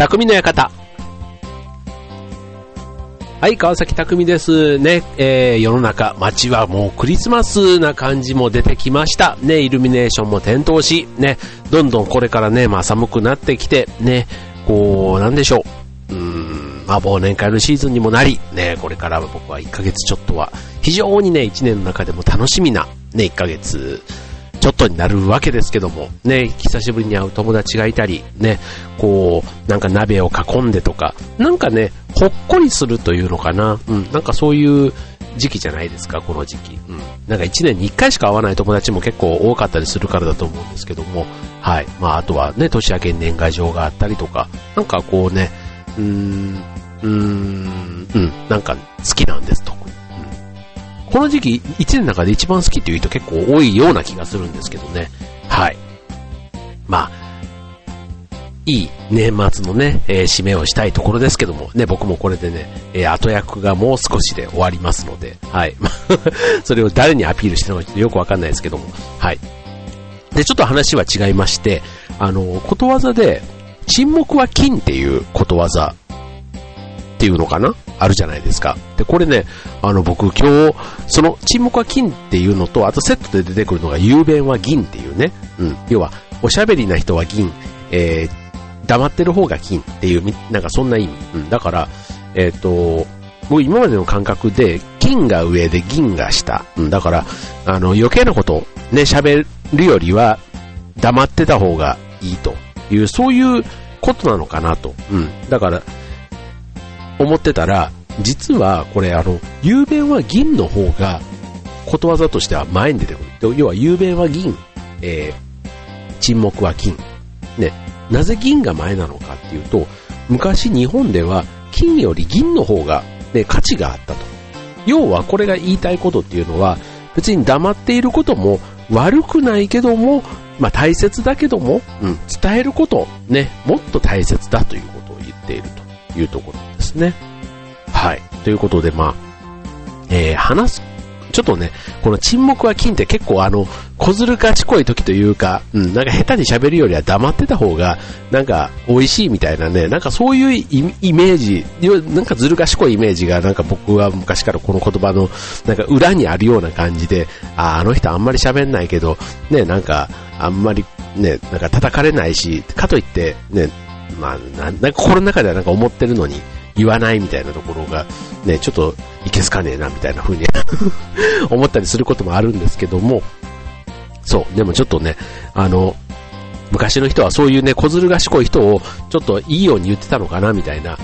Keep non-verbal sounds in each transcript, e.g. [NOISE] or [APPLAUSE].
匠の館。はい、川崎匠ですね。えー、世の中、街はもうクリスマスな感じも出てきました。ね、イルミネーションも点灯し、ね、どんどんこれからね、まあ寒くなってきて、ね、こう、なんでしょう。うーん、まあ忘年会のシーズンにもなり、ね、これから僕は1ヶ月ちょっとは、非常にね、1年の中でも楽しみな、ね、1ヶ月、ちょっとになるわけですけども、ね、久しぶりに会う友達がいたり、ね、こう、なんか鍋を囲んでとか、なんかね、ほっこりするというのかな、うん、なんかそういう時期じゃないですか、この時期。うん。なんか1年に1回しか会わない友達も結構多かったりするからだと思うんですけども、はい。まあ、あとはね、年明けに年賀状があったりとか、なんかこうね、うーん、うーん、うん、なんか好きなんです、特に。この時期、1年の中で一番好きっていう人結構多いような気がするんですけどね。はい。まあ、いい年末のね、えー、締めをしたいところですけども、ね、僕もこれでね、えー、後役がもう少しで終わりますので、はい。[LAUGHS] それを誰にアピールしてるのかよくわかんないですけども、はい。で、ちょっと話は違いまして、あの、ことわざで、沈黙は金っていうことわざっていうのかなあるじゃないですか。で、これね、あの僕今日、その沈黙は金っていうのと、あとセットで出てくるのが雄弁は銀っていうね。うん。要は、おしゃべりな人は銀、えー、黙ってる方が金っていう、なんかそんな意味。うん。だから、えっ、ー、と、僕今までの感覚で、金が上で銀が下。うん。だから、あの、余計なこと、ね、喋るよりは、黙ってた方がいいという、そういうことなのかなと。うん。だから、思ってたら、実はこれあの、雄弁は銀の方が、ことわざとしては前に出てくる。要は雄弁は銀、えー、沈黙は金。ね、なぜ銀が前なのかっていうと、昔日本では金より銀の方が、ね、価値があったと。要はこれが言いたいことっていうのは、別に黙っていることも悪くないけども、まあ大切だけども、うん、伝えること、ね、もっと大切だということを言っているというところですね。はい。ということで、まあ、えー、話す、ちょっとね、この沈黙は金って結構あの、小ずる賢い時というか、うん、なんか下手に喋るよりは黙ってた方が、なんか美味しいみたいなね、なんかそういうイメージ、なんかずる賢いイメージがなんか僕は昔からこの言葉のなんか裏にあるような感じで、ああの人あんまり喋んないけど、ね、なんかあんまりね、なんか叩かれないし、かといってね、まあ、なんか心の中ではなんか思ってるのに、言わないみたいなところが、ね、ちょっといけすかねえなみたいな風に [LAUGHS] 思ったりすることもあるんですけども、そう、でもちょっとね、あの、昔の人はそういうね、小ずる賢い人をちょっといいように言ってたのかなみたいな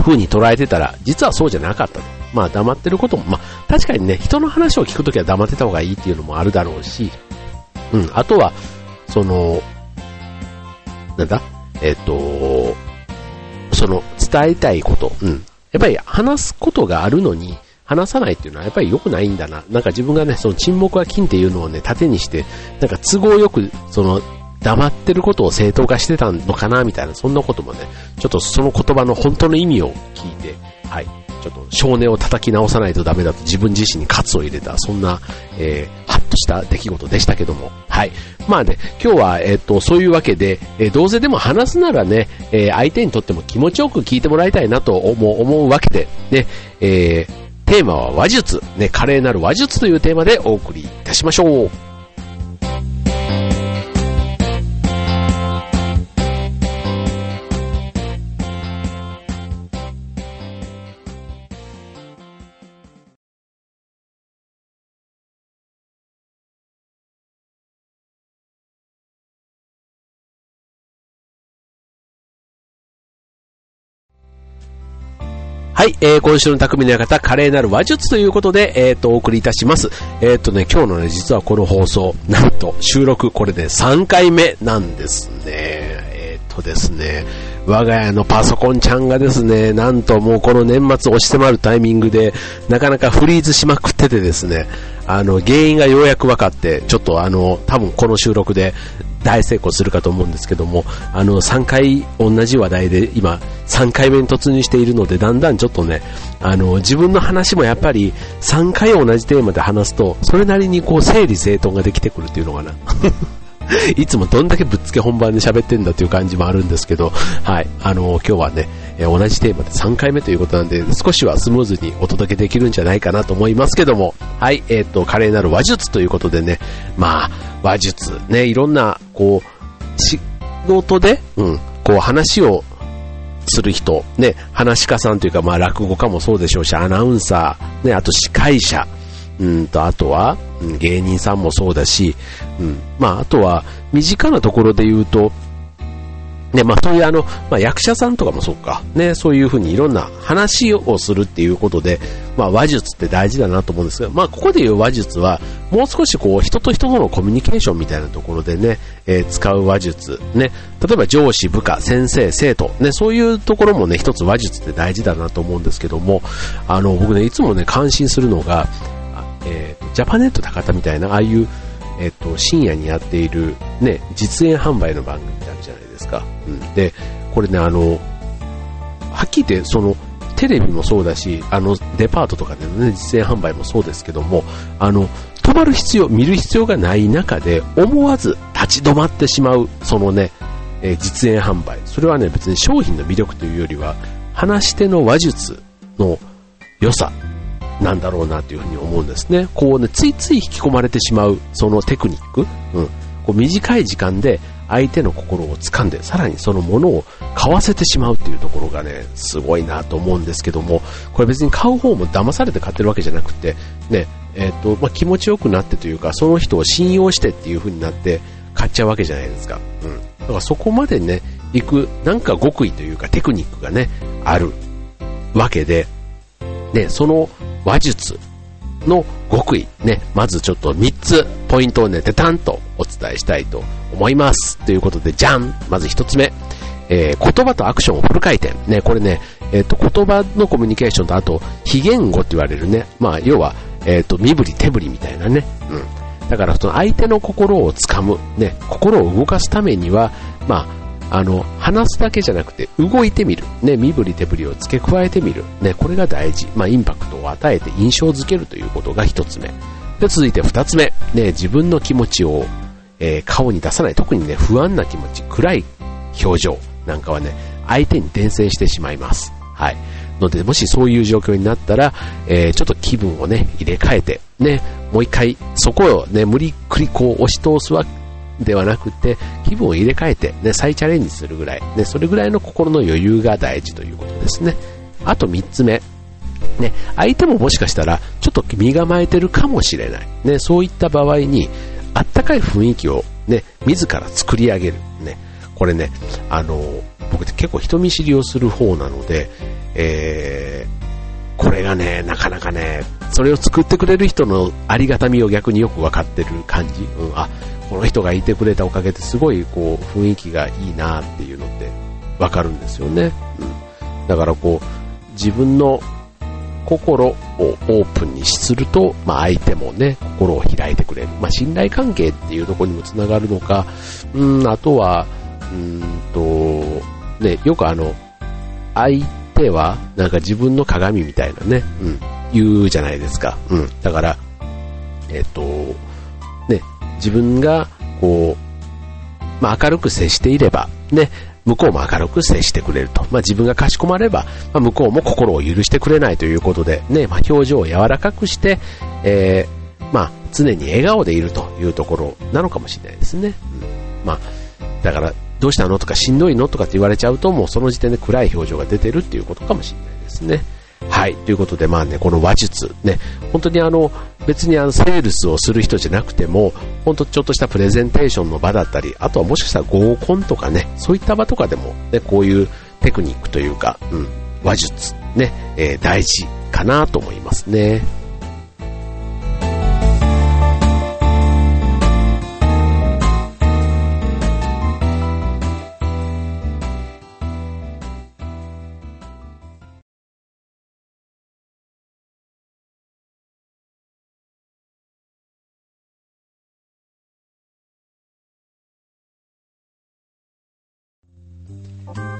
風に捉えてたら、実はそうじゃなかったと。まあ黙ってることも、まあ確かにね、人の話を聞くときは黙ってた方がいいっていうのもあるだろうし、うん、あとは、その、なんだ？えっ、と、その伝えたいこと、うん。やっぱり話すことがあるのに、話さないっていうのはやっぱり良くないんだな。なんか自分がね、その沈黙は金っていうのをね、盾にして、なんか都合よく、その、黙ってることを正当化してたのかな、みたいな、そんなこともね、ちょっとその言葉の本当の意味を聞いて、はい、ちょっと少年を叩き直さないとダメだと自分自身に喝を入れた、そんな、えー、した出来事でしたけども。はい。まあね、今日は、えっ、と、そういうわけで、え、どうせでも話すならね、え、相手にとっても気持ちよく聞いてもらいたいなと思う思うわけで、ね、えー、テーマは話術、ね、華麗なる話術というテーマでお送りいたしましょう。はい、えー、今週の匠の館、華麗なる話術ということで、えっ、ー、と、お送りいたします。えっ、ー、とね、今日のね、実はこの放送、なんと、収録、これで、ね、3回目なんですね。えっ、ー、とですね、我が家のパソコンちゃんがですね、なんともうこの年末押し迫るタイミングで、なかなかフリーズしまくっててですね、あの、原因がようやく分かって、ちょっとあの、多分この収録で大成功するかと思うんですけども、あの、3回同じ話題で今、3回目に突入しているので、だんだんちょっとね、あの、自分の話もやっぱり3回同じテーマで話すと、それなりにこう、整理整頓ができてくるっていうのかな。[LAUGHS] いつもどんだけぶっつけ本番で喋ってんだという感じもあるんですけど、はい。あの、今日はね、同じテーマで3回目ということなんで、少しはスムーズにお届けできるんじゃないかなと思いますけども、はい。えっ、ー、と、華麗なる話術ということでね、まあ、話術、ね、いろんな、こう、仕事で、うん、こう話をする人、ね、話し家さんというか、まあ落語家もそうでしょうし、アナウンサー、ね、あと司会者、うんと、あとは、芸人さんもそうだし、うん、まあ、あとは、身近なところで言うと、ね、まあそういうあの、まあ役者さんとかもそうか、ね、そういうふうにいろんな話をするっていうことで、まあ話術って大事だなと思うんですが、まあここで言う話術は、もう少しこう人と人とのコミュニケーションみたいなところでね、えー、使う話術、ね、例えば上司、部下、先生、生徒、ね、そういうところもね、一つ話術って大事だなと思うんですけども、あの、僕ね、いつもね、感心するのが、えー、ジャパネット高田みたいな、ああいう、えっ、ー、と、深夜にやっている、ね、実演販売の番組ってあるじゃないですか。うん。で、これね、あの、はっきり言って、その、テレビもそうだし、あの、デパートとかでのね、実演販売もそうですけども、あの、止まる必要、見る必要がない中で、思わず立ち止まってしまう、そのね、えー、実演販売。それはね、別に商品の魅力というよりは、話し手の話術の良さなんだろうなというふうに思うんですね。こうね、ついつい引き込まれてしまう、そのテクニック、うん、こう短い時間で相手の心を掴んで、さらにそのものを買わせてしまうっていうところがね、すごいなと思うんですけども、これ別に買う方も騙されて買ってるわけじゃなくて、ね、えっ、ー、と、まあ、気持ちよくなってというか、その人を信用してっていう風になって買っちゃうわけじゃないですか。うん。だからそこまでね、行く、なんか極意というかテクニックがね、あるわけで、で、その話術の極意、ね、まずちょっと3つポイントをね、てたんとお伝えしたいと思います。ということで、じゃんまず1つ目。えー、言葉とアクションをフル回転。ね、これね、えっ、ー、と、言葉のコミュニケーションと、あと、非言語って言われるね、まあ、要は、えっ、ー、と、身振り手振りみたいなね、うん。だから、その相手の心をつかむ、ね、心を動かすためには、まあ、あの、話すだけじゃなくて動いてみる。ね、身振り手振りを付け加えてみる。ね、これが大事。まあ、インパクトを与えて印象づけるということが一つ目。で、続いて二つ目。ね、自分の気持ちを、えー、顔に出さない。特にね、不安な気持ち、暗い表情なんかはね、相手に伝染してしまいます。はい。ので、もしそういう状況になったら、えー、ちょっと気分をね、入れ替えて、ね、もう一回、そこをね、無理っくりこう押し通すわではなくて、気分を入れ替えて、ね、再チャレンジするぐらい、ね、それぐらいの心の余裕が大事ということですね。あと3つ目。ね、相手ももしかしたら、ちょっと身構えてるかもしれない。ね、そういった場合に、あったかい雰囲気をね、自ら作り上げる。ね、これね、あの、僕って結構人見知りをする方なので、えー、これがね、なかなかね、それを作ってくれる人のありがたみを逆によく分かってる感じ。うん、あ、この人がいてくれたおかげですごいこう雰囲気がいいなっていうのってわかるんですよね。うん。だからこう、自分の心をオープンにすると、まあ相手もね、心を開いてくれる。まあ信頼関係っていうところにもつながるのか、うん、あとは、うんと、ね、よくあの、相手はなんか自分の鏡みたいなね、うん、言うじゃないですか。うん。だから、えっと、ね、自分が、こう、まあ、明るく接していれば、ね、向こうも明るく接してくれると。まあ、自分がかしこまれば、まあ、向こうも心を許してくれないということで、ね、まあ、表情を柔らかくして、えー、まあ、常に笑顔でいるというところなのかもしれないですね。うん、まあ、だから、どうしたのとかしんどいのとかって言われちゃうと、もうその時点で暗い表情が出てるっていうことかもしれないですね。はい。ということで、まあね、この話術、ね、本当にあの、別にあの、セールスをする人じゃなくても、本当ちょっとしたプレゼンテーションの場だったり、あとはもしかしたら合コンとかね、そういった場とかでも、ね、こういうテクニックというか、うん、話術、ね、えー、大事かなと思いますね。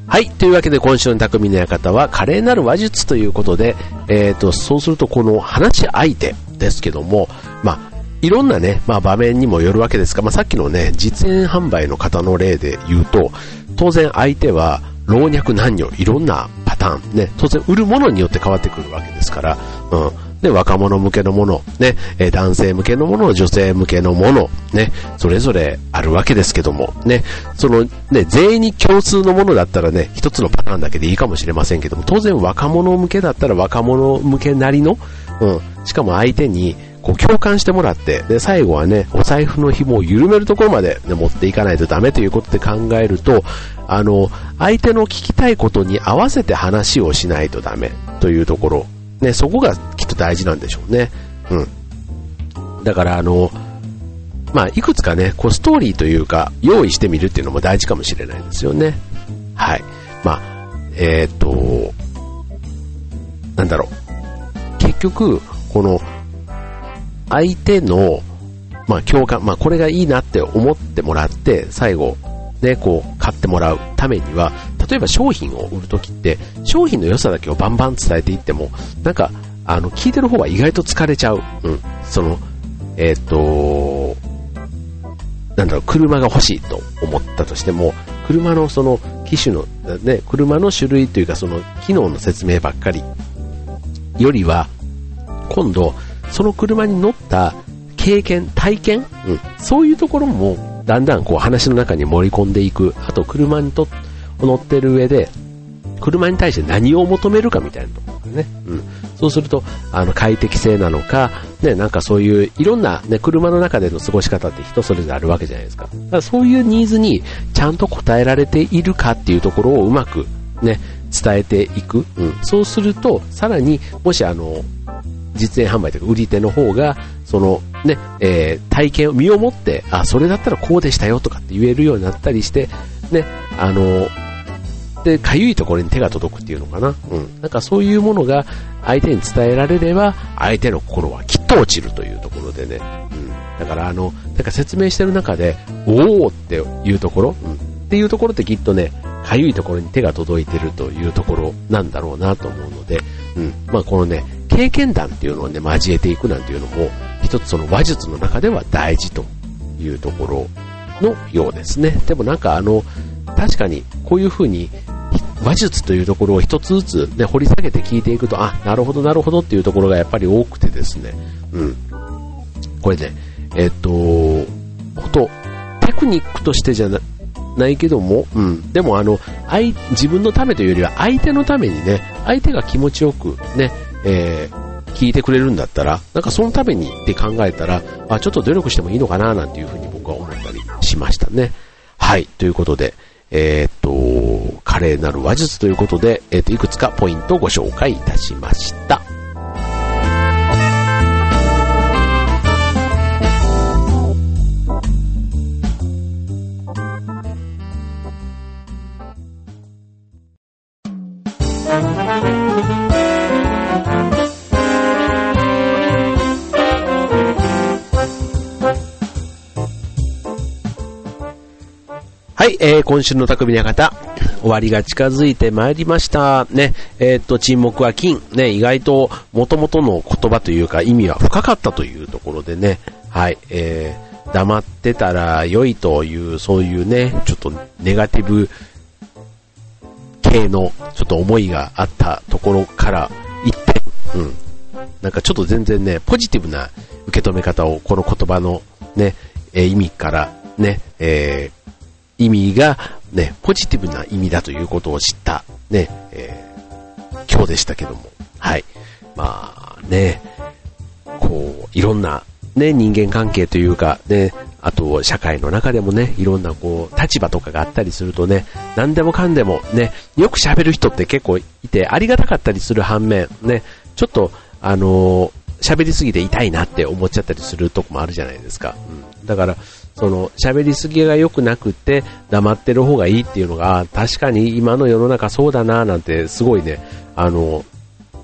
はい。というわけで今週の匠の館は華麗なる話術ということで、えっ、ー、と、そうするとこの話し相手ですけども、まあ、いろんなね、まあ場面にもよるわけですが、まあさっきのね、実演販売の方の例で言うと、当然相手は老若男女、いろんなパターン、ね、当然売るものによって変わってくるわけですから、うん。で、若者向けのもの、ね、え男性向けのもの、女性向けのもの、ね、それぞれあるわけですけども、ね、その、ね、全員に共通のものだったらね、一つのパターンだけでいいかもしれませんけども、当然若者向けだったら若者向けなりの、うん、しかも相手に、こう共感してもらって、で、最後はね、お財布の紐を緩めるところまで、ね、持っていかないとダメということで考えると、あの、相手の聞きたいことに合わせて話をしないとダメというところ。ね、そこがきっと大事なんでしょうね。うん。だからあの、まあ、いくつかね、こうストーリーというか、用意してみるっていうのも大事かもしれないですよね。はい。まあ、えっ、と、なんだろう。結局、この、相手の、まあ、共感、まあ、これがいいなって思ってもらって、最後、ね、こう、買ってもらうためには、例えば商品を売るときって、商品の良さだけをバンバン伝えていっても、なんか、あの、聞いてる方は意外と疲れちゃう。うん。その、えっ、と、なんだろう、車が欲しいと思ったとしても、車のその機種の、ね、車の種類というかその機能の説明ばっかりよりは、今度、その車に乗った経験、体験、うん、そういうところもだんだんこう話の中に盛り込んでいく。あと車にと乗ってる上で、車に対して何を求めるかみたいなところね。うん。そうすると、あの、快適性なのか、ね、なんかそういう、いろんなね、車の中での過ごし方って人それぞれあるわけじゃないですか。だからそういうニーズにちゃんと応えられているかっていうところをうまくね、伝えていく。うん。そうすると、さらに、もしあの、実演販売というか売り手の方が、そのね、えー、体験を身をもって、あ、それだったらこうでしたよとかって言えるようになったりして、ね、あの、で、かゆいところに手が届くっていうのかな。うん。なんかそういうものが相手に伝えられれば、相手の心はきっと落ちるというところでね。うん。だからあの、なんか説明してる中で、おーっていうところ、うん。っていうところってきっとね、かゆいところに手が届いてるというところなんだろうなと思うので、うん。まあこのね、経験談っていうのをね、交えていくなんていうのも、一つその話術の中では大事というところのようですね。でもなんかあの、確かにこういう風に話術というところを一つずつ、ね、掘り下げて聞いていくと、あ、なるほどなるほどっていうところがやっぱり多くてですね、うん。これね、えっと、ほと、テクニックとしてじゃなないけども、うん。でもあの、自分のためというよりは相手のためにね、相手が気持ちよくね、えー、聞いてくれるんだったら、なんかそのためにって考えたら、あ、ちょっと努力してもいいのかななんていうふうに僕は思ったりしましたね。はい、ということで、えー、っと、華麗なる話術ということで、えー、っと、いくつかポイントをご紹介いたしました。えー、今週の匠の方、終わりが近づいてまいりました。ね、えー、っと、沈黙は金。ね、意外と元々の言葉というか意味は深かったというところでね、はい、えー、黙ってたら良いという、そういうね、ちょっとネガティブ系のちょっと思いがあったところから一点、うん。なんかちょっと全然ね、ポジティブな受け止め方をこの言葉のね、え意味からね、えー意味がね、ポジティブな意味だということを知った、ね、えー、今日でしたけども。はい。まあね、こう、いろんなね、人間関係というか、ね、あと社会の中でもね、いろんなこう、立場とかがあったりするとね、何でもかんでもね、よく喋る人って結構いて、ありがたかったりする反面、ね、ちょっと、あの喋りすぎて痛いなって思っちゃったりするとこもあるじゃないですか。うん、だから、その喋りすぎが良くなくて黙ってる方がいいっていうのが確かに今の世の中そうだななんてすごいね、あの、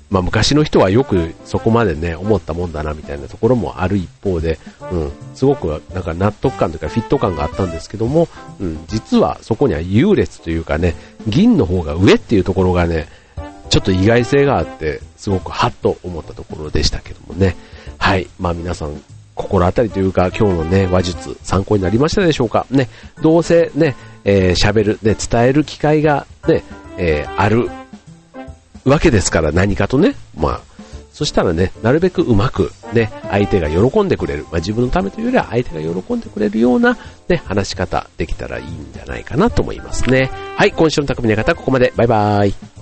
まあ、昔の人はよくそこまでね、思ったもんだなみたいなところもある一方で、うん、すごくなんか納得感というかフィット感があったんですけども、うん、実はそこには優劣というかね、銀の方が上っていうところがね、ちょっと意外性があって、すごくハッと思ったところでしたけどもね。はい。まあ皆さん、心当たりというか、今日のね、話術、参考になりましたでしょうか？ね、どうせね、えー、喋る、ね、伝える機会がね、えー、あるわけですから、何かとね、まあ、そしたらね、なるべくうまく、ね、相手が喜んでくれる。まあ、自分のためというよりは相手が喜んでくれるような、ね、話し方できたらいいんじゃないかなと思いますね。はい、今週の匠の方、ここまで。バイバーイ。